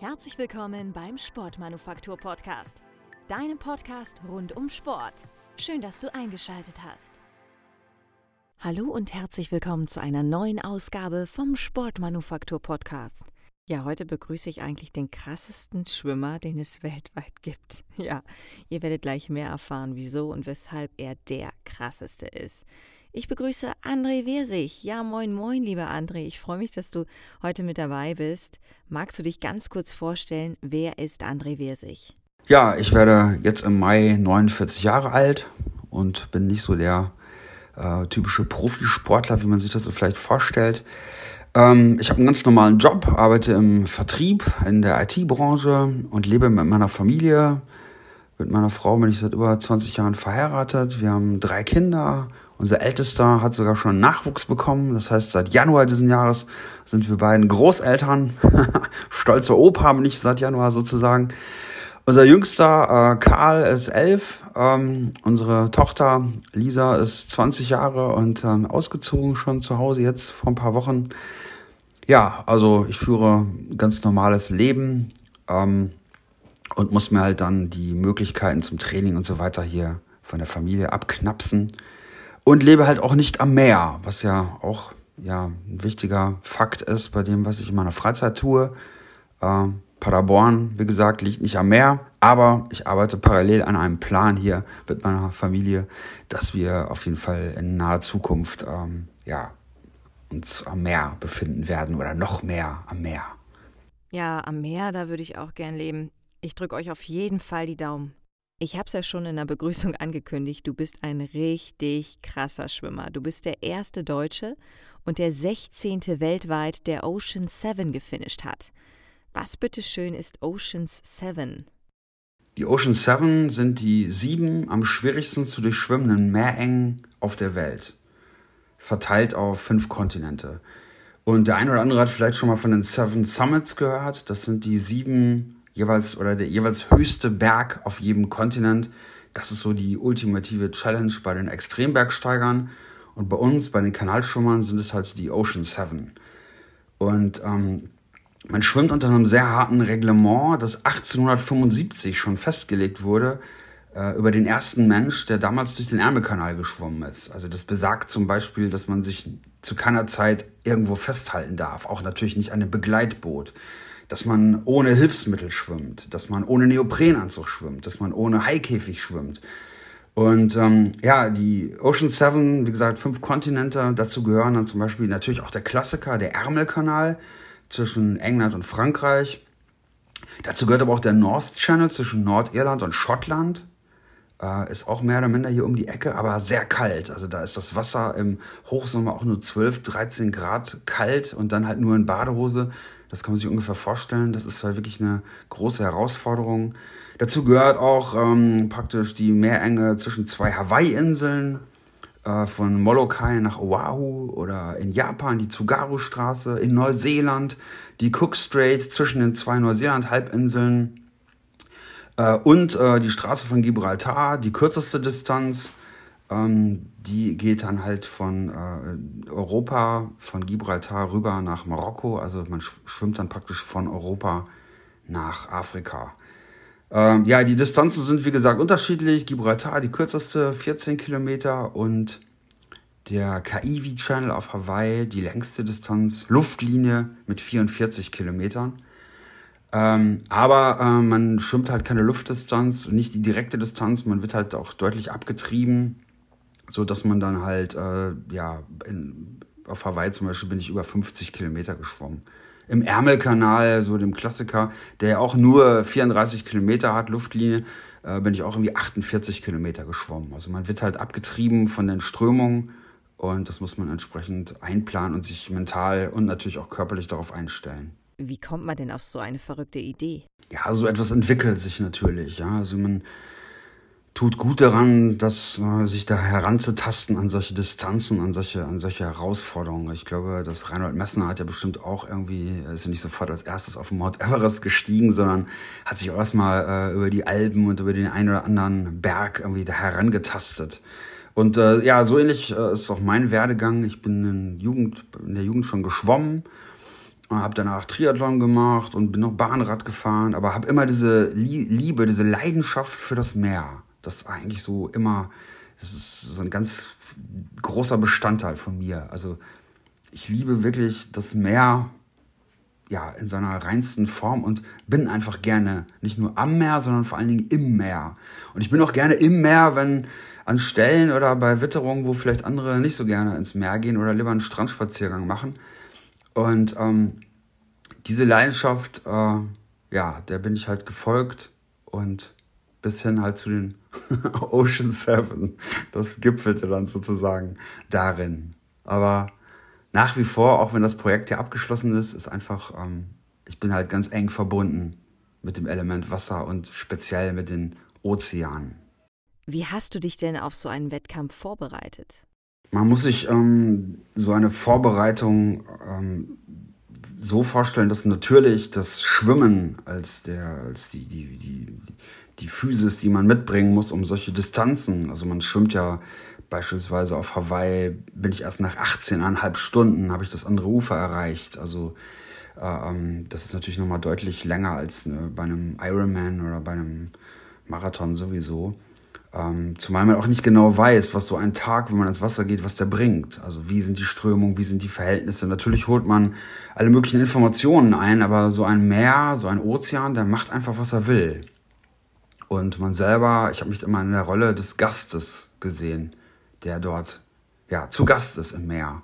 Herzlich willkommen beim Sportmanufaktur Podcast, deinem Podcast rund um Sport. Schön, dass du eingeschaltet hast. Hallo und herzlich willkommen zu einer neuen Ausgabe vom Sportmanufaktur Podcast. Ja, heute begrüße ich eigentlich den krassesten Schwimmer, den es weltweit gibt. Ja, ihr werdet gleich mehr erfahren, wieso und weshalb er der krasseste ist. Ich begrüße André Wirsig. Ja, moin, moin, lieber André. Ich freue mich, dass du heute mit dabei bist. Magst du dich ganz kurz vorstellen, wer ist André Wirsig? Ja, ich werde jetzt im Mai 49 Jahre alt und bin nicht so der äh, typische Profisportler, wie man sich das so vielleicht vorstellt. Ähm, ich habe einen ganz normalen Job, arbeite im Vertrieb in der IT-Branche und lebe mit meiner Familie. Mit meiner Frau bin ich seit über 20 Jahren verheiratet. Wir haben drei Kinder unser Ältester hat sogar schon Nachwuchs bekommen. Das heißt, seit Januar diesen Jahres sind wir beiden Großeltern. Stolzer Opa bin ich seit Januar sozusagen. Unser jüngster äh, Karl ist elf. Ähm, unsere Tochter Lisa ist 20 Jahre und ähm, ausgezogen schon zu Hause jetzt vor ein paar Wochen. Ja, also ich führe ganz normales Leben ähm, und muss mir halt dann die Möglichkeiten zum Training und so weiter hier von der Familie abknapsen und lebe halt auch nicht am Meer, was ja auch ja, ein wichtiger Fakt ist bei dem, was ich in meiner Freizeit tue. Äh, Paderborn, wie gesagt, liegt nicht am Meer, aber ich arbeite parallel an einem Plan hier mit meiner Familie, dass wir auf jeden Fall in naher Zukunft ähm, ja, uns am Meer befinden werden oder noch mehr am Meer. Ja, am Meer, da würde ich auch gern leben. Ich drücke euch auf jeden Fall die Daumen. Ich habe es ja schon in der Begrüßung angekündigt, du bist ein richtig krasser Schwimmer. Du bist der erste Deutsche und der 16. weltweit, der Ocean 7 gefinisht hat. Was bitteschön ist Oceans 7? Die Ocean 7 sind die sieben am schwierigsten zu durchschwimmenden Meerengen auf der Welt, verteilt auf fünf Kontinente. Und der eine oder andere hat vielleicht schon mal von den Seven Summits gehört. Das sind die sieben jeweils oder der jeweils höchste Berg auf jedem Kontinent. Das ist so die ultimative Challenge bei den Extrembergsteigern. Und bei uns, bei den Kanalschwimmern, sind es halt die Ocean Seven. Und ähm, man schwimmt unter einem sehr harten Reglement, das 1875 schon festgelegt wurde, äh, über den ersten Mensch, der damals durch den Ärmelkanal geschwommen ist. Also das besagt zum Beispiel, dass man sich zu keiner Zeit irgendwo festhalten darf, auch natürlich nicht an einem Begleitboot dass man ohne Hilfsmittel schwimmt, dass man ohne Neoprenanzug schwimmt, dass man ohne Haikäfig schwimmt. Und ähm, ja, die Ocean Seven, wie gesagt, fünf Kontinente, dazu gehören dann zum Beispiel natürlich auch der Klassiker, der Ärmelkanal zwischen England und Frankreich. Dazu gehört aber auch der North Channel zwischen Nordirland und Schottland. Äh, ist auch mehr oder minder hier um die Ecke, aber sehr kalt. Also da ist das Wasser im Hochsommer auch nur 12, 13 Grad kalt und dann halt nur in Badehose. Das kann man sich ungefähr vorstellen. Das ist halt wirklich eine große Herausforderung. Dazu gehört auch ähm, praktisch die Meerenge zwischen zwei Hawaii-Inseln, äh, von Molokai nach Oahu oder in Japan die Tsugaru-Straße, in Neuseeland die Cook Strait zwischen den zwei Neuseeland-Halbinseln äh, und äh, die Straße von Gibraltar, die kürzeste Distanz ähm, die geht dann halt von äh, Europa, von Gibraltar rüber nach Marokko. Also man schwimmt dann praktisch von Europa nach Afrika. Ähm, ja, die Distanzen sind wie gesagt unterschiedlich. Gibraltar die kürzeste 14 Kilometer und der Kaiwi Channel auf Hawaii die längste Distanz, Luftlinie mit 44 Kilometern. Ähm, aber äh, man schwimmt halt keine Luftdistanz, nicht die direkte Distanz, man wird halt auch deutlich abgetrieben so dass man dann halt, äh, ja, in, auf Hawaii zum Beispiel bin ich über 50 Kilometer geschwommen. Im Ärmelkanal, so dem Klassiker, der auch nur 34 Kilometer hat, Luftlinie, äh, bin ich auch irgendwie 48 Kilometer geschwommen. Also man wird halt abgetrieben von den Strömungen und das muss man entsprechend einplanen und sich mental und natürlich auch körperlich darauf einstellen. Wie kommt man denn auf so eine verrückte Idee? Ja, so etwas entwickelt sich natürlich. Ja, also man tut gut daran, dass äh, sich da heranzutasten an solche Distanzen, an solche, an solche Herausforderungen. Ich glaube, dass Reinhold Messner hat ja bestimmt auch irgendwie, ist ja nicht sofort als erstes auf Mount Everest gestiegen, sondern hat sich auch erstmal äh, über die Alpen und über den einen oder anderen Berg irgendwie da herangetastet. Und äh, ja, so ähnlich äh, ist auch mein Werdegang. Ich bin in, Jugend, in der Jugend schon geschwommen habe danach Triathlon gemacht und bin noch Bahnrad gefahren, aber habe immer diese Liebe, diese Leidenschaft für das Meer. Das ist eigentlich so immer, das ist so ein ganz großer Bestandteil von mir. Also ich liebe wirklich das Meer ja, in seiner reinsten Form und bin einfach gerne nicht nur am Meer, sondern vor allen Dingen im Meer. Und ich bin auch gerne im Meer, wenn an Stellen oder bei Witterungen, wo vielleicht andere nicht so gerne ins Meer gehen oder lieber einen Strandspaziergang machen. Und ähm, diese Leidenschaft, äh, ja, der bin ich halt gefolgt und bis hin halt zu den Ocean Seven. Das gipfelte dann sozusagen darin. Aber nach wie vor, auch wenn das Projekt hier abgeschlossen ist, ist einfach, ähm, ich bin halt ganz eng verbunden mit dem Element Wasser und speziell mit den Ozeanen. Wie hast du dich denn auf so einen Wettkampf vorbereitet? Man muss sich ähm, so eine Vorbereitung ähm, so vorstellen, dass natürlich das Schwimmen als, der, als die, die, die, die Physis, die man mitbringen muss, um solche Distanzen, also man schwimmt ja beispielsweise auf Hawaii, bin ich erst nach 18,5 Stunden, habe ich das andere Ufer erreicht. Also äh, ähm, das ist natürlich nochmal deutlich länger als äh, bei einem Ironman oder bei einem Marathon sowieso. Ähm, zumal man auch nicht genau weiß, was so ein Tag, wenn man ins Wasser geht, was der bringt. Also wie sind die Strömungen, wie sind die Verhältnisse. Natürlich holt man alle möglichen Informationen ein, aber so ein Meer, so ein Ozean, der macht einfach, was er will. Und man selber, ich habe mich immer in der Rolle des Gastes gesehen, der dort ja, zu Gast ist im Meer.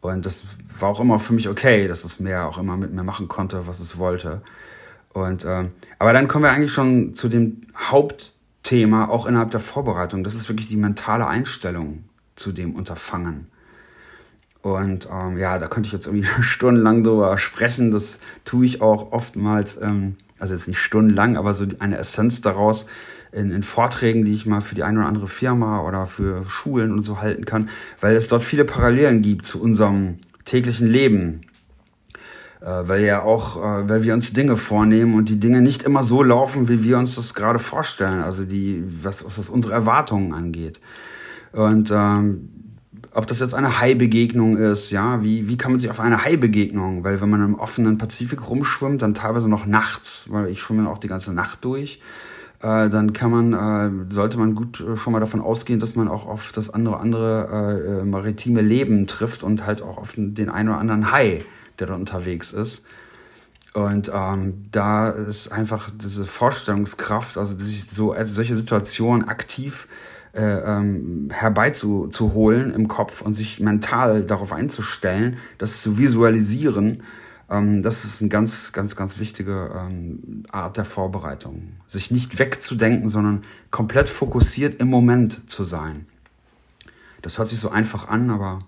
Und das war auch immer für mich okay, dass das Meer auch immer mit mir machen konnte, was es wollte. Und ähm, aber dann kommen wir eigentlich schon zu dem Haupt Thema, auch innerhalb der Vorbereitung. Das ist wirklich die mentale Einstellung zu dem Unterfangen. Und ähm, ja, da könnte ich jetzt irgendwie stundenlang drüber sprechen. Das tue ich auch oftmals, ähm, also jetzt nicht stundenlang, aber so eine Essenz daraus in, in Vorträgen, die ich mal für die eine oder andere Firma oder für Schulen und so halten kann, weil es dort viele Parallelen gibt zu unserem täglichen Leben äh, weil ja auch, äh, weil wir uns Dinge vornehmen und die Dinge nicht immer so laufen, wie wir uns das gerade vorstellen, also die, was, was unsere Erwartungen angeht. Und ähm, ob das jetzt eine Hai-Begegnung ist, ja, wie, wie kann man sich auf eine Hai-Begegnung, weil wenn man im offenen Pazifik rumschwimmt, dann teilweise noch nachts, weil ich schwimme auch die ganze Nacht durch, äh, dann kann man, äh, sollte man gut äh, schon mal davon ausgehen, dass man auch auf das andere, andere äh, maritime Leben trifft und halt auch auf den einen oder anderen Hai der da unterwegs ist. Und ähm, da ist einfach diese Vorstellungskraft, also sich so also solche Situationen aktiv äh, ähm, herbeizuholen im Kopf und sich mental darauf einzustellen, das zu visualisieren, ähm, das ist eine ganz, ganz, ganz wichtige ähm, Art der Vorbereitung. Sich nicht wegzudenken, sondern komplett fokussiert im Moment zu sein. Das hört sich so einfach an, aber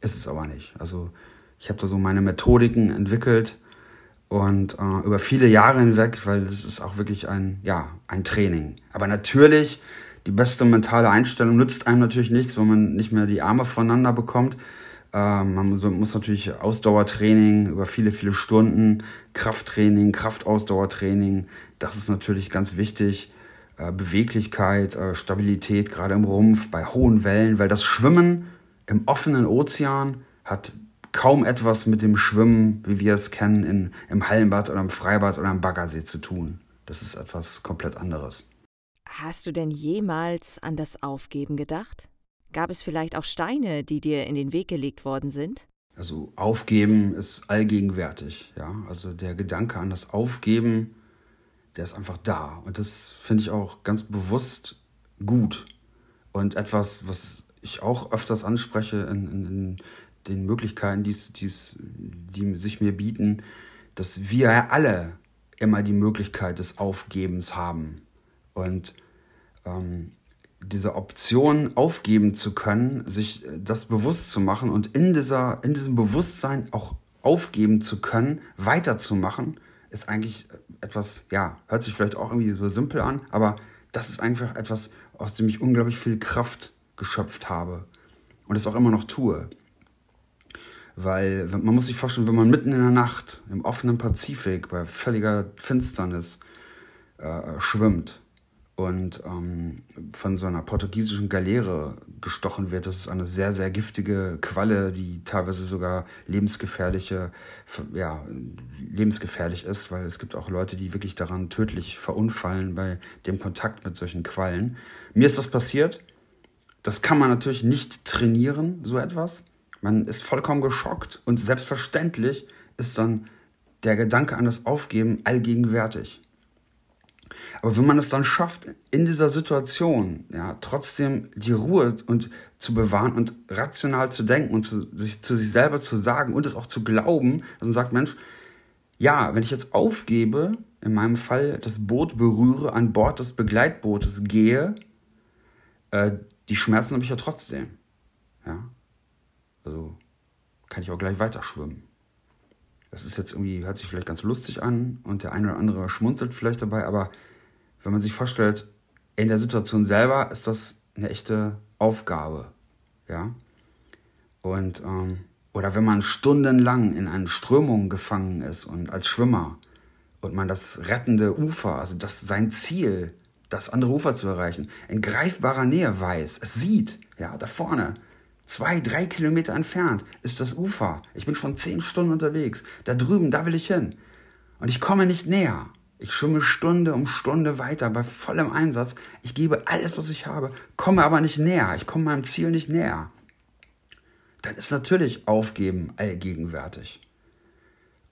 ist es aber nicht. Also ich habe da so meine Methodiken entwickelt und äh, über viele Jahre hinweg, weil das ist auch wirklich ein, ja, ein Training. Aber natürlich, die beste mentale Einstellung nützt einem natürlich nichts, wenn man nicht mehr die Arme voneinander bekommt. Äh, man muss, muss natürlich Ausdauertraining über viele, viele Stunden, Krafttraining, Kraftausdauertraining, das ist natürlich ganz wichtig. Äh, Beweglichkeit, äh, Stabilität, gerade im Rumpf, bei hohen Wellen, weil das Schwimmen im offenen Ozean hat kaum etwas mit dem Schwimmen, wie wir es kennen, in, im Hallenbad oder im Freibad oder im Baggersee zu tun. Das ist etwas komplett anderes. Hast du denn jemals an das Aufgeben gedacht? Gab es vielleicht auch Steine, die dir in den Weg gelegt worden sind? Also Aufgeben ist allgegenwärtig, ja. Also der Gedanke an das Aufgeben, der ist einfach da. Und das finde ich auch ganz bewusst gut. Und etwas, was ich auch öfters anspreche in, in, den Möglichkeiten, die's, die's, die sich mir bieten, dass wir alle immer die Möglichkeit des Aufgebens haben. Und ähm, diese Option aufgeben zu können, sich das bewusst zu machen und in, dieser, in diesem Bewusstsein auch aufgeben zu können, weiterzumachen, ist eigentlich etwas, ja, hört sich vielleicht auch irgendwie so simpel an, aber das ist einfach etwas, aus dem ich unglaublich viel Kraft geschöpft habe und es auch immer noch tue. Weil man muss sich vorstellen, wenn man mitten in der Nacht im offenen Pazifik bei völliger Finsternis äh, schwimmt und ähm, von so einer portugiesischen Galeere gestochen wird. Das ist eine sehr, sehr giftige Qualle, die teilweise sogar lebensgefährliche, ja, lebensgefährlich ist, weil es gibt auch Leute, die wirklich daran tödlich verunfallen bei dem Kontakt mit solchen Quallen. Mir ist das passiert. Das kann man natürlich nicht trainieren, so etwas. Man ist vollkommen geschockt und selbstverständlich ist dann der Gedanke an das Aufgeben allgegenwärtig. Aber wenn man es dann schafft, in dieser Situation ja, trotzdem die Ruhe und zu bewahren und rational zu denken und zu sich, zu sich selber zu sagen und es auch zu glauben, dass man sagt, Mensch, ja, wenn ich jetzt aufgebe, in meinem Fall das Boot berühre, an Bord des Begleitbootes gehe, äh, die Schmerzen habe ich ja trotzdem. Ja? Also kann ich auch gleich weiter schwimmen. Das ist jetzt irgendwie, hört sich vielleicht ganz lustig an und der eine oder andere schmunzelt vielleicht dabei, aber wenn man sich vorstellt, in der Situation selber ist das eine echte Aufgabe. Ja? Und, ähm, oder wenn man stundenlang in einen Strömungen gefangen ist und als Schwimmer und man das rettende Ufer, also das sein Ziel, das andere Ufer zu erreichen, in greifbarer Nähe weiß, es sieht, ja, da vorne, Zwei, drei Kilometer entfernt ist das Ufer. Ich bin schon zehn Stunden unterwegs. Da drüben, da will ich hin. Und ich komme nicht näher. Ich schwimme Stunde um Stunde weiter bei vollem Einsatz. Ich gebe alles, was ich habe, komme aber nicht näher. Ich komme meinem Ziel nicht näher. Dann ist natürlich Aufgeben allgegenwärtig.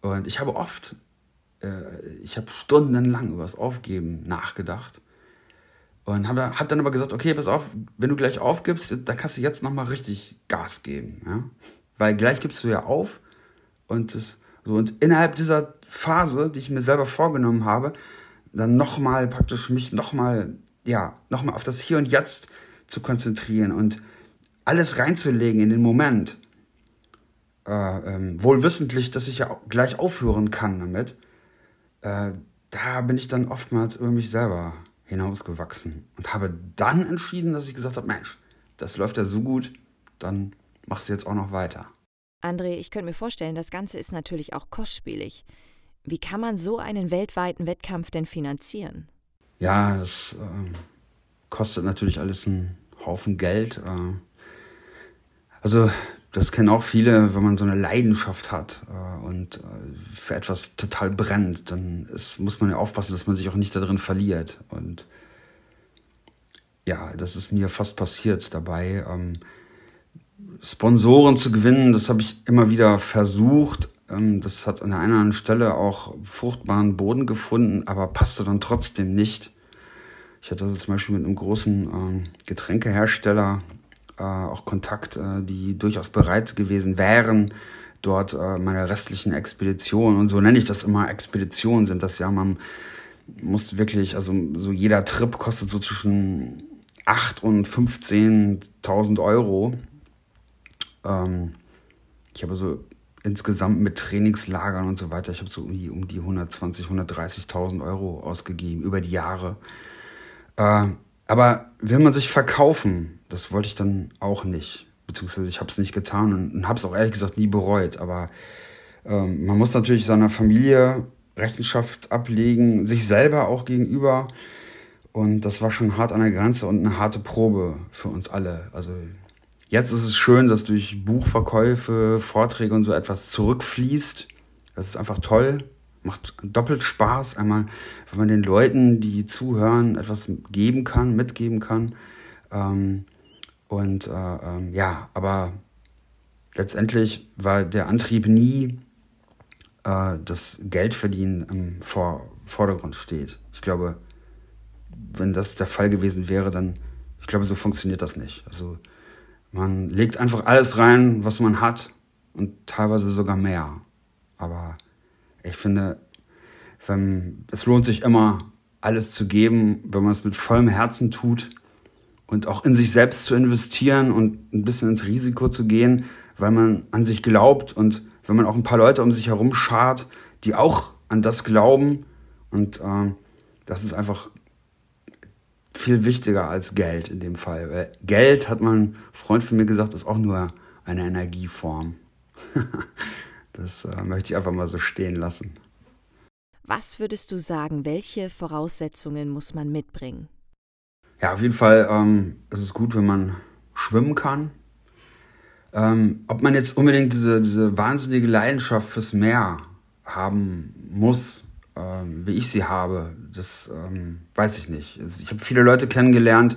Und ich habe oft, äh, ich habe stundenlang über das Aufgeben nachgedacht und habe hab dann aber gesagt, okay, pass auf, wenn du gleich aufgibst, dann kannst du jetzt nochmal richtig Gas geben. Ja? Weil gleich gibst du ja auf. Und, das, so, und innerhalb dieser Phase, die ich mir selber vorgenommen habe, dann nochmal praktisch mich nochmal, ja, nochmal auf das Hier und Jetzt zu konzentrieren und alles reinzulegen in den Moment. Äh, ähm, wohl wissentlich, dass ich ja gleich aufhören kann damit. Äh, da bin ich dann oftmals über mich selber hinausgewachsen und habe dann entschieden, dass ich gesagt habe, Mensch, das läuft ja so gut, dann machst du jetzt auch noch weiter. André, ich könnte mir vorstellen, das Ganze ist natürlich auch kostspielig. Wie kann man so einen weltweiten Wettkampf denn finanzieren? Ja, das äh, kostet natürlich alles einen Haufen Geld. Äh, also das kennen auch viele, wenn man so eine Leidenschaft hat äh, und äh, für etwas total brennt, dann ist, muss man ja aufpassen, dass man sich auch nicht darin verliert. Und ja, das ist mir fast passiert dabei. Ähm, Sponsoren zu gewinnen, das habe ich immer wieder versucht. Ähm, das hat an der einen oder anderen Stelle auch fruchtbaren Boden gefunden, aber passte dann trotzdem nicht. Ich hatte also zum Beispiel mit einem großen ähm, Getränkehersteller äh, auch Kontakt, äh, die durchaus bereit gewesen wären, dort äh, meine restlichen Expeditionen, und so nenne ich das immer, Expeditionen sind das ja, man muss wirklich, also so jeder Trip kostet so zwischen 8 und 15.000 Euro. Ähm, ich habe so insgesamt mit Trainingslagern und so weiter, ich habe so um die, um die 120, 130.000 Euro ausgegeben über die Jahre. Äh, aber will man sich verkaufen, das wollte ich dann auch nicht. Beziehungsweise ich habe es nicht getan und, und habe es auch ehrlich gesagt nie bereut. Aber ähm, man muss natürlich seiner Familie Rechenschaft ablegen, sich selber auch gegenüber. Und das war schon hart an der Grenze und eine harte Probe für uns alle. Also jetzt ist es schön, dass durch Buchverkäufe, Vorträge und so etwas zurückfließt. Das ist einfach toll. Macht doppelt Spaß. Einmal, wenn man den Leuten, die zuhören, etwas geben kann, mitgeben kann. Ähm, und äh, ähm, ja, aber letztendlich war der Antrieb nie, äh, dass Geldverdienen im Vor Vordergrund steht. Ich glaube, wenn das der Fall gewesen wäre, dann, ich glaube, so funktioniert das nicht. Also man legt einfach alles rein, was man hat und teilweise sogar mehr. Aber ich finde, wenn, es lohnt sich immer, alles zu geben, wenn man es mit vollem Herzen tut und auch in sich selbst zu investieren und ein bisschen ins Risiko zu gehen, weil man an sich glaubt und wenn man auch ein paar Leute um sich herum schart, die auch an das glauben und äh, das ist einfach viel wichtiger als Geld in dem Fall. Weil Geld, hat mein Freund von mir gesagt, ist auch nur eine Energieform. das äh, möchte ich einfach mal so stehen lassen. Was würdest du sagen, welche Voraussetzungen muss man mitbringen? Ja, auf jeden Fall ähm, ist es gut, wenn man schwimmen kann. Ähm, ob man jetzt unbedingt diese, diese wahnsinnige Leidenschaft fürs Meer haben muss, ähm, wie ich sie habe, das ähm, weiß ich nicht. Ich habe viele Leute kennengelernt,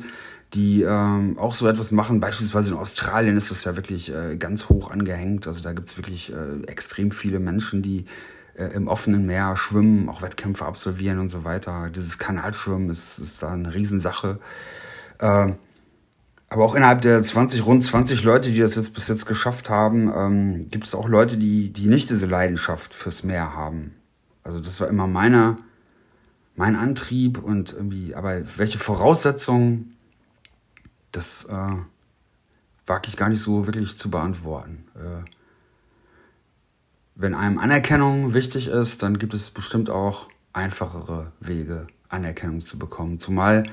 die ähm, auch so etwas machen. Beispielsweise in Australien ist das ja wirklich äh, ganz hoch angehängt. Also da gibt es wirklich äh, extrem viele Menschen, die äh, im offenen Meer schwimmen, auch Wettkämpfe absolvieren und so weiter. Dieses Kanalschwimmen ist, ist da eine Riesensache. Ähm, aber auch innerhalb der 20, rund 20 Leute, die das jetzt bis jetzt geschafft haben, ähm, gibt es auch Leute, die, die nicht diese Leidenschaft fürs Meer haben. Also das war immer meine, mein Antrieb und irgendwie, aber welche Voraussetzungen, das äh, wage ich gar nicht so wirklich zu beantworten. Äh, wenn einem Anerkennung wichtig ist, dann gibt es bestimmt auch einfachere Wege, Anerkennung zu bekommen. Zumal,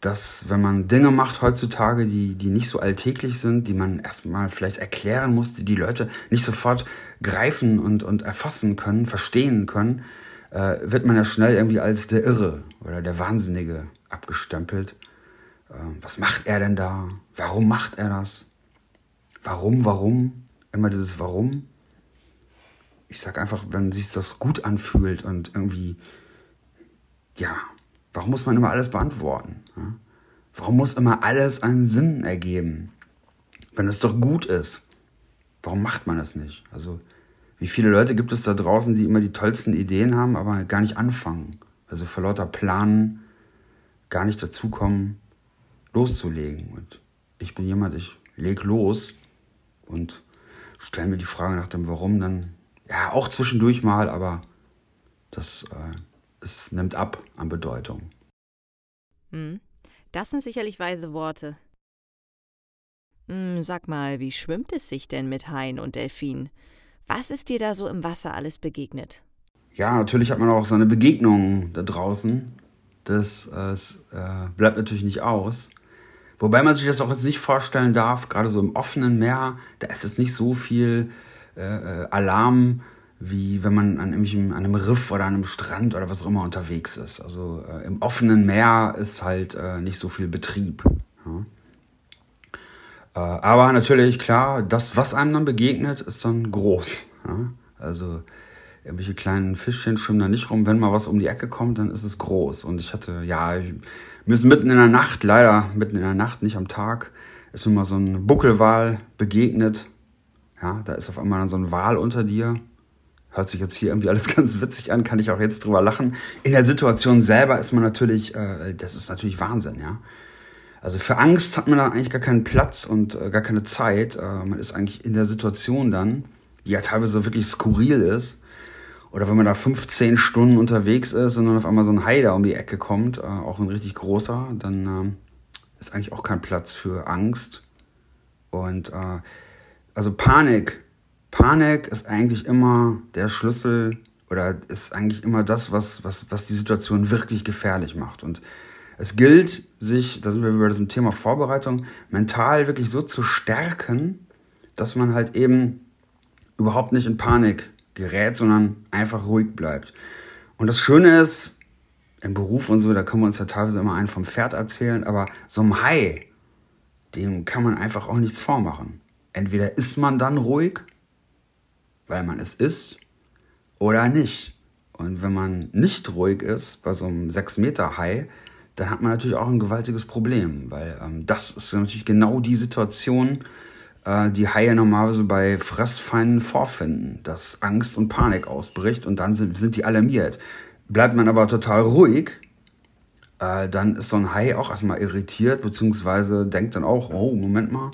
dass wenn man Dinge macht heutzutage, die, die nicht so alltäglich sind, die man erstmal vielleicht erklären muss, die die Leute nicht sofort greifen und, und erfassen können, verstehen können, äh, wird man ja schnell irgendwie als der Irre oder der Wahnsinnige abgestempelt. Äh, was macht er denn da? Warum macht er das? Warum, warum? Immer dieses Warum ich sag einfach, wenn sich das gut anfühlt und irgendwie, ja, warum muss man immer alles beantworten? Ja? Warum muss immer alles einen Sinn ergeben? Wenn es doch gut ist, warum macht man das nicht? Also, wie viele Leute gibt es da draußen, die immer die tollsten Ideen haben, aber gar nicht anfangen? Also vor lauter Planen gar nicht dazukommen, loszulegen. Und ich bin jemand, ich leg los und stelle mir die Frage nach dem Warum dann ja, auch zwischendurch mal, aber das äh, es nimmt ab an Bedeutung. Hm. Das sind sicherlich weise Worte. Hm, sag mal, wie schwimmt es sich denn mit Haien und Delfinen? Was ist dir da so im Wasser alles begegnet? Ja, natürlich hat man auch seine Begegnungen da draußen. Das äh, bleibt natürlich nicht aus. Wobei man sich das auch jetzt nicht vorstellen darf, gerade so im offenen Meer, da ist jetzt nicht so viel äh, Alarm, wie wenn man an, an einem Riff oder an einem Strand oder was auch immer unterwegs ist. Also äh, im offenen Meer ist halt äh, nicht so viel Betrieb. Ja. Äh, aber natürlich, klar, das, was einem dann begegnet, ist dann groß. Ja. Also irgendwelche kleinen Fischchen schwimmen da nicht rum. Wenn mal was um die Ecke kommt, dann ist es groß. Und ich hatte, ja, ich, mir mitten in der Nacht, leider mitten in der Nacht, nicht am Tag, ist mir mal so ein Buckelwal begegnet. Ja, da ist auf einmal so ein Wal unter dir. Hört sich jetzt hier irgendwie alles ganz witzig an, kann ich auch jetzt drüber lachen. In der Situation selber ist man natürlich, äh, das ist natürlich Wahnsinn, ja. Also für Angst hat man da eigentlich gar keinen Platz und äh, gar keine Zeit. Äh, man ist eigentlich in der Situation dann, die ja teilweise wirklich skurril ist. Oder wenn man da 15 Stunden unterwegs ist und dann auf einmal so ein Hai da um die Ecke kommt, äh, auch ein richtig großer, dann äh, ist eigentlich auch kein Platz für Angst. Und äh, also Panik, Panik ist eigentlich immer der Schlüssel oder ist eigentlich immer das, was, was, was die Situation wirklich gefährlich macht. Und es gilt, sich, da sind wir über das Thema Vorbereitung, mental wirklich so zu stärken, dass man halt eben überhaupt nicht in Panik gerät, sondern einfach ruhig bleibt. Und das Schöne ist, im Beruf und so, da können wir uns ja teilweise immer einen vom Pferd erzählen, aber so ein Hai, dem kann man einfach auch nichts vormachen entweder ist man dann ruhig, weil man es ist, oder nicht. Und wenn man nicht ruhig ist bei so einem 6-Meter-Hai, dann hat man natürlich auch ein gewaltiges Problem, weil ähm, das ist natürlich genau die Situation, äh, die Haie normalerweise bei Fressfeinden vorfinden, dass Angst und Panik ausbricht und dann sind, sind die alarmiert. Bleibt man aber total ruhig, äh, dann ist so ein Hai auch erstmal irritiert, beziehungsweise denkt dann auch, oh, Moment mal,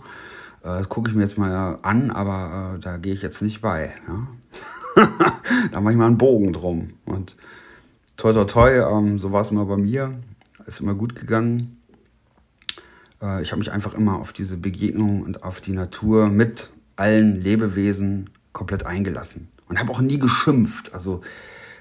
das gucke ich mir jetzt mal an, aber äh, da gehe ich jetzt nicht bei. Ja? da mache ich mal einen Bogen drum. Und toi, toi, toi, ähm, so war es immer bei mir. Ist immer gut gegangen. Äh, ich habe mich einfach immer auf diese Begegnung und auf die Natur mit allen Lebewesen komplett eingelassen. Und habe auch nie geschimpft. Also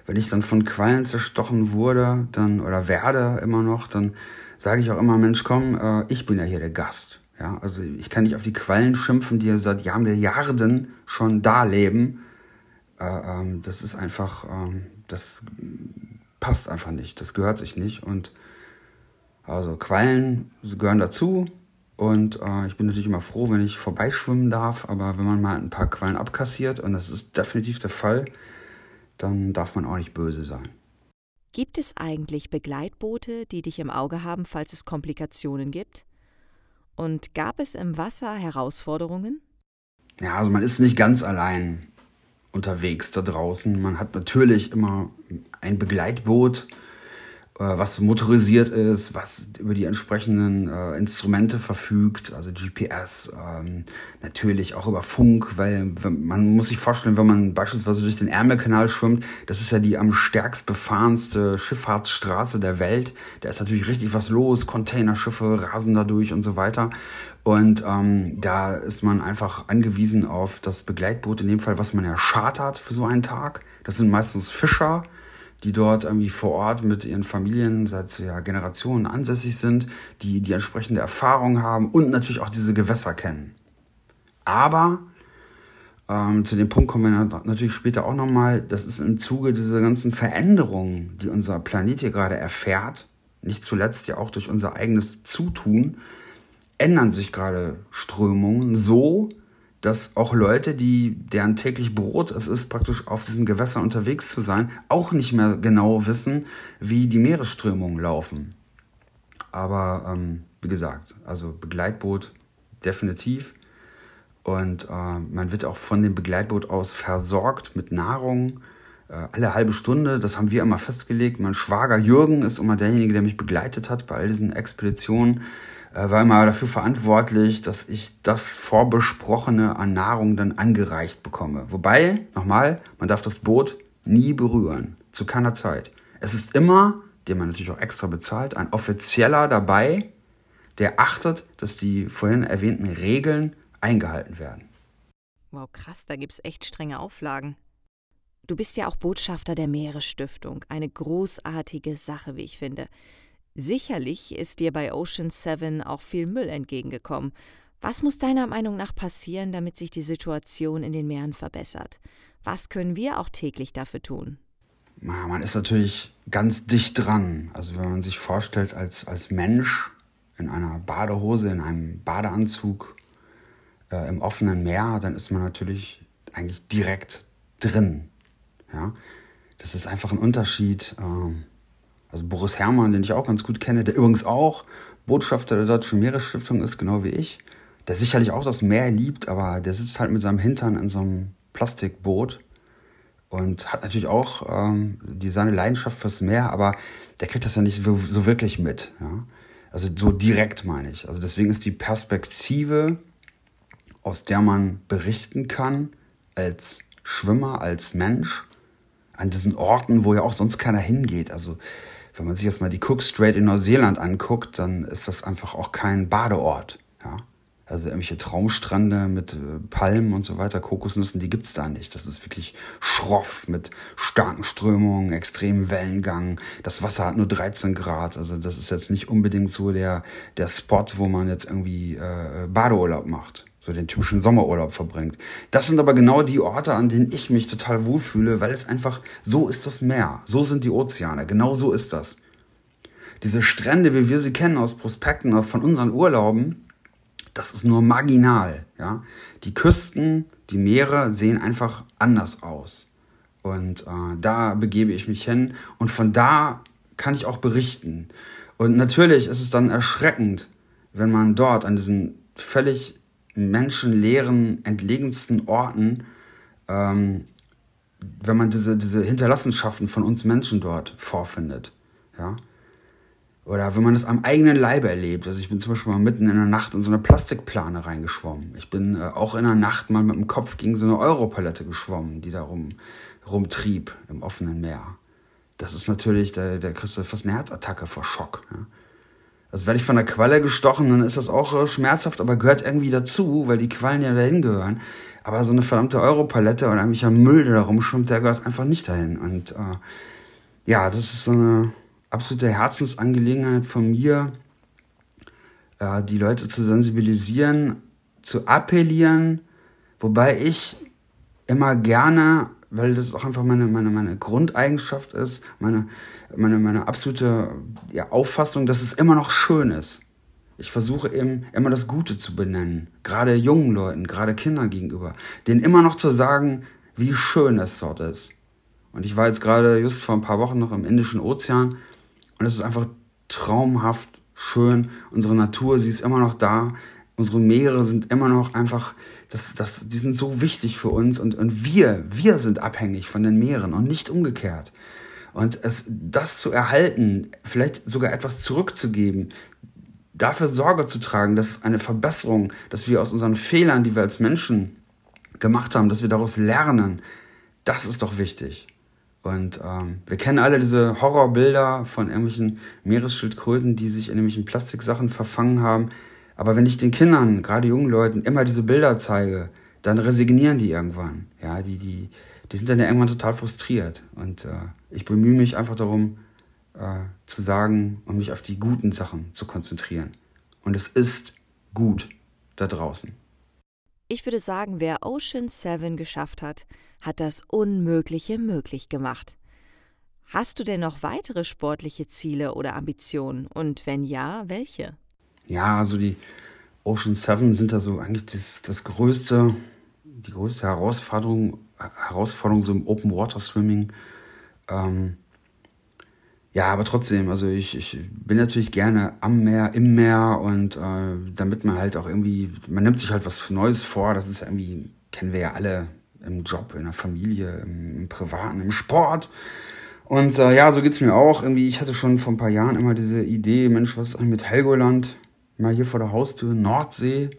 wenn ich dann von Quallen zerstochen wurde, dann oder werde immer noch, dann sage ich auch immer, Mensch, komm, äh, ich bin ja hier der Gast. Ja, also ich kann nicht auf die Quallen schimpfen, die ja seit Jahren, Milliarden schon da leben. Äh, ähm, das ist einfach, ähm, das passt einfach nicht, das gehört sich nicht. Und Also Quallen gehören dazu. Und äh, ich bin natürlich immer froh, wenn ich vorbeischwimmen darf. Aber wenn man mal ein paar Quallen abkassiert, und das ist definitiv der Fall, dann darf man auch nicht böse sein. Gibt es eigentlich Begleitboote, die dich im Auge haben, falls es Komplikationen gibt? Und gab es im Wasser Herausforderungen? Ja, also man ist nicht ganz allein unterwegs da draußen. Man hat natürlich immer ein Begleitboot, was motorisiert ist, was über die entsprechenden äh, Instrumente verfügt, also GPS, ähm, natürlich auch über Funk, weil man muss sich vorstellen, wenn man beispielsweise durch den Ärmelkanal schwimmt, das ist ja die am stärkst befahrenste Schifffahrtsstraße der Welt. Da ist natürlich richtig was los, Containerschiffe rasen da durch und so weiter. Und ähm, da ist man einfach angewiesen auf das Begleitboot, in dem Fall, was man ja chartert für so einen Tag. Das sind meistens Fischer, die dort irgendwie vor Ort mit ihren Familien seit ja, Generationen ansässig sind, die die entsprechende Erfahrung haben und natürlich auch diese Gewässer kennen. Aber ähm, zu dem Punkt kommen wir natürlich später auch nochmal, das ist im Zuge dieser ganzen Veränderungen, die unser Planet hier gerade erfährt, nicht zuletzt ja auch durch unser eigenes Zutun, ändern sich gerade Strömungen so, dass auch Leute, die deren täglich Brot es ist, praktisch auf diesen Gewässern unterwegs zu sein, auch nicht mehr genau wissen, wie die Meeresströmungen laufen. Aber ähm, wie gesagt, also Begleitboot definitiv. Und äh, man wird auch von dem Begleitboot aus versorgt mit Nahrung. Äh, alle halbe Stunde, das haben wir immer festgelegt. Mein Schwager Jürgen ist immer derjenige, der mich begleitet hat bei all diesen Expeditionen war immer dafür verantwortlich, dass ich das Vorbesprochene an Nahrung dann angereicht bekomme. Wobei, nochmal, man darf das Boot nie berühren, zu keiner Zeit. Es ist immer, den man natürlich auch extra bezahlt, ein Offizieller dabei, der achtet, dass die vorhin erwähnten Regeln eingehalten werden. Wow, krass, da gibt es echt strenge Auflagen. Du bist ja auch Botschafter der Meeresstiftung, eine großartige Sache, wie ich finde. Sicherlich ist dir bei Ocean 7 auch viel Müll entgegengekommen. Was muss deiner Meinung nach passieren, damit sich die Situation in den Meeren verbessert? Was können wir auch täglich dafür tun? Man ist natürlich ganz dicht dran. Also wenn man sich vorstellt, als, als Mensch in einer Badehose, in einem Badeanzug äh, im offenen Meer, dann ist man natürlich eigentlich direkt drin. Ja? Das ist einfach ein Unterschied. Äh, also Boris Herrmann, den ich auch ganz gut kenne, der übrigens auch Botschafter der Deutschen Meeresstiftung ist, genau wie ich, der sicherlich auch das Meer liebt, aber der sitzt halt mit seinem Hintern in so einem Plastikboot und hat natürlich auch ähm, die, seine Leidenschaft fürs Meer, aber der kriegt das ja nicht so, wirklich mit. Ja? Also so direkt meine ich. Also deswegen ist die Perspektive, aus der man berichten kann, als Schwimmer, als Mensch, an diesen Orten, wo ja auch sonst keiner hingeht. Also wenn man sich jetzt mal die Cook Strait in Neuseeland anguckt, dann ist das einfach auch kein Badeort. Ja? Also irgendwelche Traumstrände mit äh, Palmen und so weiter, Kokosnüssen, die gibt's da nicht. Das ist wirklich schroff mit starken Strömungen, extremen Wellengang. Das Wasser hat nur 13 Grad. Also das ist jetzt nicht unbedingt so der, der Spot, wo man jetzt irgendwie äh, Badeurlaub macht so den typischen Sommerurlaub verbringt. Das sind aber genau die Orte, an denen ich mich total wohlfühle, weil es einfach so ist das Meer, so sind die Ozeane, genau so ist das. Diese Strände, wie wir sie kennen aus Prospekten von unseren Urlauben, das ist nur marginal. Ja? Die Küsten, die Meere sehen einfach anders aus. Und äh, da begebe ich mich hin und von da kann ich auch berichten. Und natürlich ist es dann erschreckend, wenn man dort an diesen völlig menschenleeren, entlegensten Orten, ähm, wenn man diese, diese Hinterlassenschaften von uns Menschen dort vorfindet. Ja? Oder wenn man es am eigenen Leibe erlebt. Also ich bin zum Beispiel mal mitten in der Nacht in so eine Plastikplane reingeschwommen. Ich bin äh, auch in der Nacht mal mit dem Kopf gegen so eine Europalette geschwommen, die da rum, rumtrieb im offenen Meer. Das ist natürlich, der, der kriegst du fast eine Herzattacke vor Schock. Ja? Also werde ich von der Qualle gestochen, dann ist das auch äh, schmerzhaft, aber gehört irgendwie dazu, weil die Quallen ja dahin gehören. Aber so eine verdammte Europalette oder irgendwelcher Müll, der da rumschwimmt, der gehört einfach nicht dahin. Und äh, ja, das ist so eine absolute Herzensangelegenheit von mir, äh, die Leute zu sensibilisieren, zu appellieren, wobei ich immer gerne weil das auch einfach meine, meine, meine Grundeigenschaft ist, meine, meine, meine absolute ja, Auffassung, dass es immer noch schön ist. Ich versuche eben immer das Gute zu benennen, gerade jungen Leuten, gerade Kindern gegenüber, denen immer noch zu sagen, wie schön es dort ist. Und ich war jetzt gerade just vor ein paar Wochen noch im Indischen Ozean und es ist einfach traumhaft schön. Unsere Natur, sie ist immer noch da. Unsere Meere sind immer noch einfach, das, das, die sind so wichtig für uns und, und wir, wir sind abhängig von den Meeren und nicht umgekehrt. Und es, das zu erhalten, vielleicht sogar etwas zurückzugeben, dafür Sorge zu tragen, dass eine Verbesserung, dass wir aus unseren Fehlern, die wir als Menschen gemacht haben, dass wir daraus lernen, das ist doch wichtig. Und ähm, wir kennen alle diese Horrorbilder von irgendwelchen Meeresschildkröten, die sich in irgendwelchen Plastiksachen verfangen haben. Aber wenn ich den Kindern, gerade jungen Leuten, immer diese Bilder zeige, dann resignieren die irgendwann. Ja, die, die, die sind dann ja irgendwann total frustriert. Und äh, ich bemühe mich einfach darum, äh, zu sagen und mich auf die guten Sachen zu konzentrieren. Und es ist gut da draußen. Ich würde sagen, wer Ocean 7 geschafft hat, hat das Unmögliche möglich gemacht. Hast du denn noch weitere sportliche Ziele oder Ambitionen? Und wenn ja, welche? Ja, also die Ocean 7 sind da so eigentlich das, das größte, die größte Herausforderung, Herausforderung so im Open Water Swimming. Ähm, ja, aber trotzdem, also ich, ich bin natürlich gerne am Meer, im Meer und äh, damit man halt auch irgendwie, man nimmt sich halt was Neues vor, das ist irgendwie, kennen wir ja alle im Job, in der Familie, im, im Privaten, im Sport. Und äh, ja, so geht's mir auch. Irgendwie, ich hatte schon vor ein paar Jahren immer diese Idee, Mensch, was ist eigentlich mit Helgoland? Mal hier vor der Haustür, Nordsee.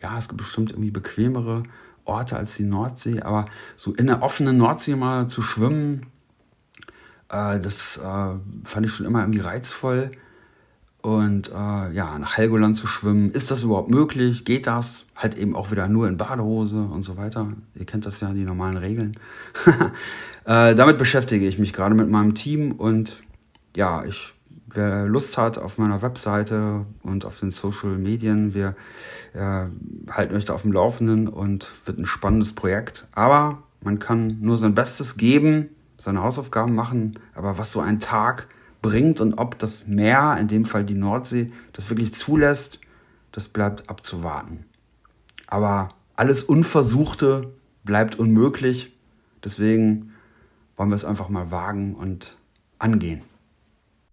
Ja, es gibt bestimmt irgendwie bequemere Orte als die Nordsee, aber so in der offenen Nordsee mal zu schwimmen, äh, das äh, fand ich schon immer irgendwie reizvoll. Und äh, ja, nach Helgoland zu schwimmen, ist das überhaupt möglich? Geht das? Halt eben auch wieder nur in Badehose und so weiter. Ihr kennt das ja, die normalen Regeln. äh, damit beschäftige ich mich gerade mit meinem Team und ja, ich, wer Lust hat auf meiner Webseite und auf den Social Medien, wir äh, halten euch da auf dem Laufenden und wird ein spannendes Projekt. Aber man kann nur sein Bestes geben seine Hausaufgaben machen, aber was so ein Tag bringt und ob das Meer, in dem Fall die Nordsee, das wirklich zulässt, das bleibt abzuwarten. Aber alles Unversuchte bleibt unmöglich. Deswegen wollen wir es einfach mal wagen und angehen.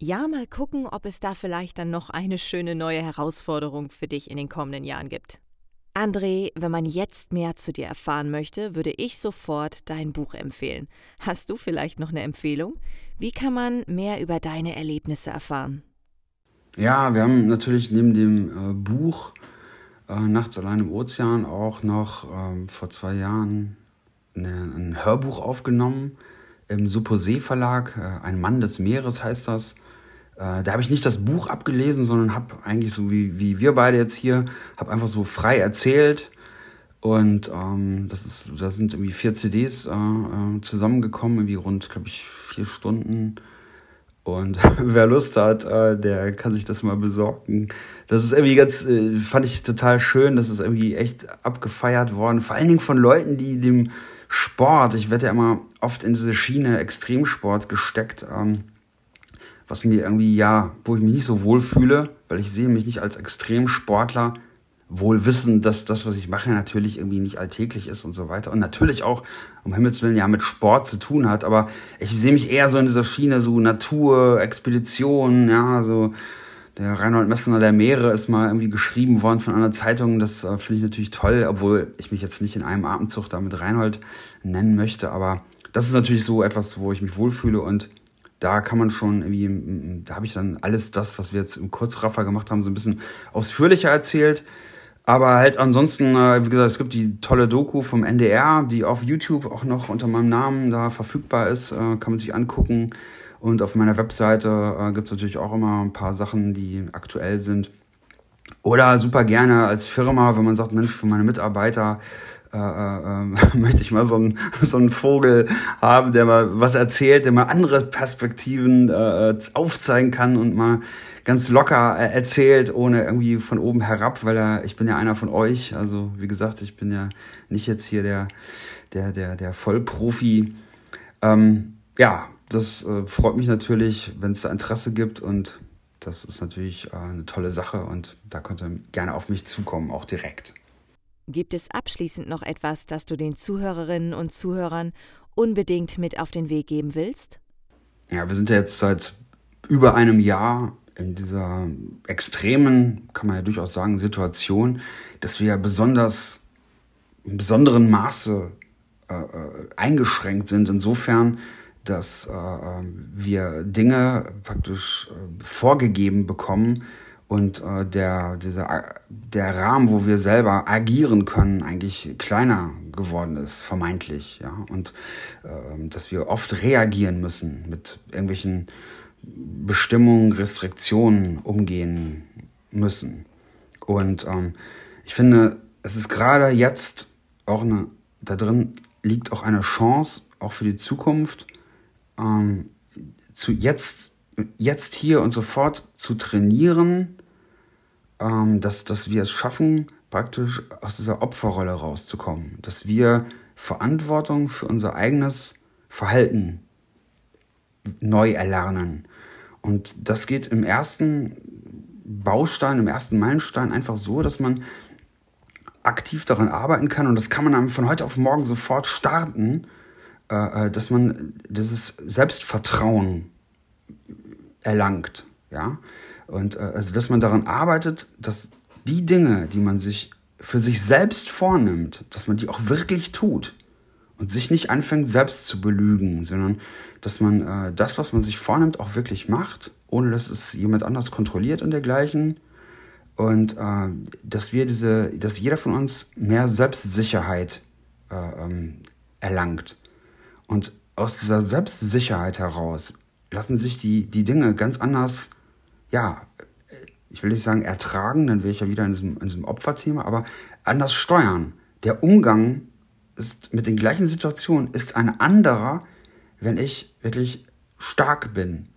Ja, mal gucken, ob es da vielleicht dann noch eine schöne neue Herausforderung für dich in den kommenden Jahren gibt. André, wenn man jetzt mehr zu dir erfahren möchte, würde ich sofort dein Buch empfehlen. Hast du vielleicht noch eine Empfehlung? Wie kann man mehr über deine Erlebnisse erfahren? Ja, wir haben natürlich neben dem äh, Buch äh, Nachts allein im Ozean auch noch äh, vor zwei Jahren eine, ein Hörbuch aufgenommen im Supposé Verlag. Äh, ein Mann des Meeres heißt das. Äh, da habe ich nicht das Buch abgelesen, sondern habe eigentlich so wie, wie wir beide jetzt hier, habe einfach so frei erzählt. Und ähm, das ist, da sind irgendwie vier CDs äh, äh, zusammengekommen, irgendwie rund, glaube ich, vier Stunden. Und wer Lust hat, äh, der kann sich das mal besorgen. Das ist irgendwie ganz, äh, fand ich total schön. Das ist irgendwie echt abgefeiert worden. Vor allen Dingen von Leuten, die dem Sport, ich werde ja immer oft in diese Schiene Extremsport gesteckt. Ähm, was mir irgendwie, ja, wo ich mich nicht so wohl fühle, weil ich sehe mich nicht als Extremsportler, wohl wissen, dass das, was ich mache, natürlich irgendwie nicht alltäglich ist und so weiter. Und natürlich auch, um Himmels Willen, ja, mit Sport zu tun hat. Aber ich sehe mich eher so in dieser Schiene, so Natur, Expedition, ja, so der Reinhold Messner der Meere ist mal irgendwie geschrieben worden von einer Zeitung. Das äh, finde ich natürlich toll, obwohl ich mich jetzt nicht in einem Atemzug damit Reinhold nennen möchte. Aber das ist natürlich so etwas, wo ich mich wohlfühle und da kann man schon irgendwie, da habe ich dann alles das, was wir jetzt im Kurzraffer gemacht haben, so ein bisschen ausführlicher erzählt. Aber halt ansonsten, äh, wie gesagt, es gibt die tolle Doku vom NDR, die auf YouTube auch noch unter meinem Namen da verfügbar ist, äh, kann man sich angucken. Und auf meiner Webseite äh, gibt es natürlich auch immer ein paar Sachen, die aktuell sind. Oder super gerne als Firma, wenn man sagt, Mensch, für meine Mitarbeiter äh, äh, möchte ich mal so einen so einen Vogel haben, der mal was erzählt, der mal andere Perspektiven äh, aufzeigen kann und mal ganz locker äh, erzählt, ohne irgendwie von oben herab, weil er, ich bin ja einer von euch. Also wie gesagt, ich bin ja nicht jetzt hier der, der, der, der Vollprofi. Ähm, ja, das äh, freut mich natürlich, wenn es da Interesse gibt und das ist natürlich äh, eine tolle Sache und da könnt ihr gerne auf mich zukommen, auch direkt. Gibt es abschließend noch etwas, das du den Zuhörerinnen und Zuhörern unbedingt mit auf den Weg geben willst? Ja, wir sind ja jetzt seit über einem Jahr in dieser extremen, kann man ja durchaus sagen, Situation, dass wir besonders in besonderen Maße äh, äh, eingeschränkt sind. Insofern, dass äh, äh wir Dinge praktisch äh, vorgegeben bekommen, und äh, der, dieser, der Rahmen, wo wir selber agieren können, eigentlich kleiner geworden ist, vermeintlich. Ja? Und äh, dass wir oft reagieren müssen, mit irgendwelchen Bestimmungen, Restriktionen umgehen müssen. Und ähm, ich finde, es ist gerade jetzt auch eine, da drin liegt auch eine Chance, auch für die Zukunft, ähm, zu jetzt, jetzt hier und sofort zu trainieren, ähm, dass, dass wir es schaffen, praktisch aus dieser Opferrolle rauszukommen, dass wir Verantwortung für unser eigenes Verhalten neu erlernen. Und das geht im ersten Baustein, im ersten Meilenstein einfach so, dass man aktiv daran arbeiten kann und das kann man dann von heute auf morgen sofort starten, äh, äh dass man dieses Selbstvertrauen erlangt. Ja? Und äh, also, dass man daran arbeitet, dass die Dinge, die man sich für sich selbst vornimmt, dass man die auch wirklich tut und sich nicht anfängt, selbst zu belügen, sondern dass man äh, das, was man sich vornimmt, auch wirklich macht, ohne dass es jemand anders kontrolliert und dergleichen. Und äh, dass wir diese, dass jeder von uns mehr Selbstsicherheit äh, ähm, erlangt. Und aus dieser Selbstsicherheit heraus lassen sich die, die Dinge ganz anders ja, ich will nicht sagen ertragen, dann wäre ich ja wieder in diesem, in diesem Opferthema, aber anders steuern. Der Umgang ist mit den gleichen Situationen ist ein anderer, wenn ich wirklich stark bin.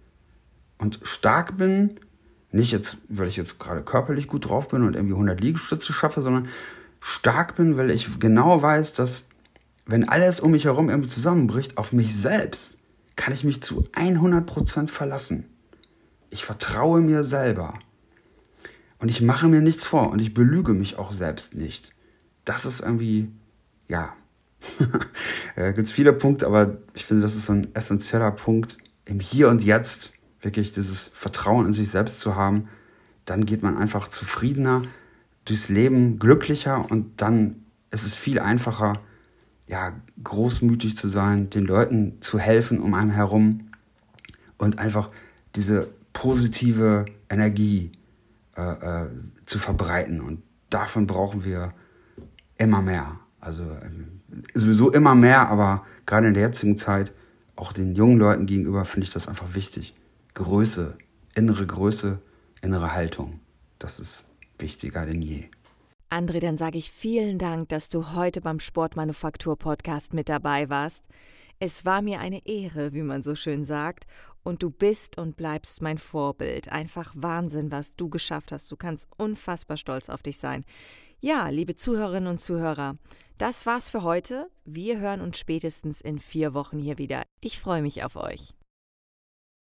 Und stark bin, nicht jetzt, weil ich jetzt gerade körperlich gut drauf bin und irgendwie 100 Liegestütze schaffe, sondern stark bin, weil ich genau weiß, dass wenn alles um mich herum irgendwie zusammenbricht, auf mich selbst kann ich mich zu 100% verlassen. Ich vertraue mir selber. Und ich mache mir nichts vor und ich belüge mich auch selbst nicht. Das ist irgendwie, ja, da gibt es viele Punkte, aber ich finde, das ist so ein essentieller Punkt, im Hier und Jetzt wirklich dieses Vertrauen in sich selbst zu haben. Dann geht man einfach zufriedener durchs Leben, glücklicher und dann ist es viel einfacher, ja, großmütig zu sein, den Leuten zu helfen um einen herum und einfach diese positive Energie äh, äh, zu verbreiten. Und davon brauchen wir immer mehr. Also äh, sowieso immer mehr, aber gerade in der jetzigen Zeit, auch den jungen Leuten gegenüber, finde ich das einfach wichtig. Größe, innere Größe, innere Haltung. Das ist wichtiger denn je. André, dann sage ich vielen Dank, dass du heute beim Sportmanufaktur Podcast mit dabei warst. Es war mir eine Ehre, wie man so schön sagt, und du bist und bleibst mein Vorbild. Einfach Wahnsinn, was du geschafft hast. Du kannst unfassbar stolz auf dich sein. Ja, liebe Zuhörerinnen und Zuhörer, das war's für heute. Wir hören uns spätestens in vier Wochen hier wieder. Ich freue mich auf euch.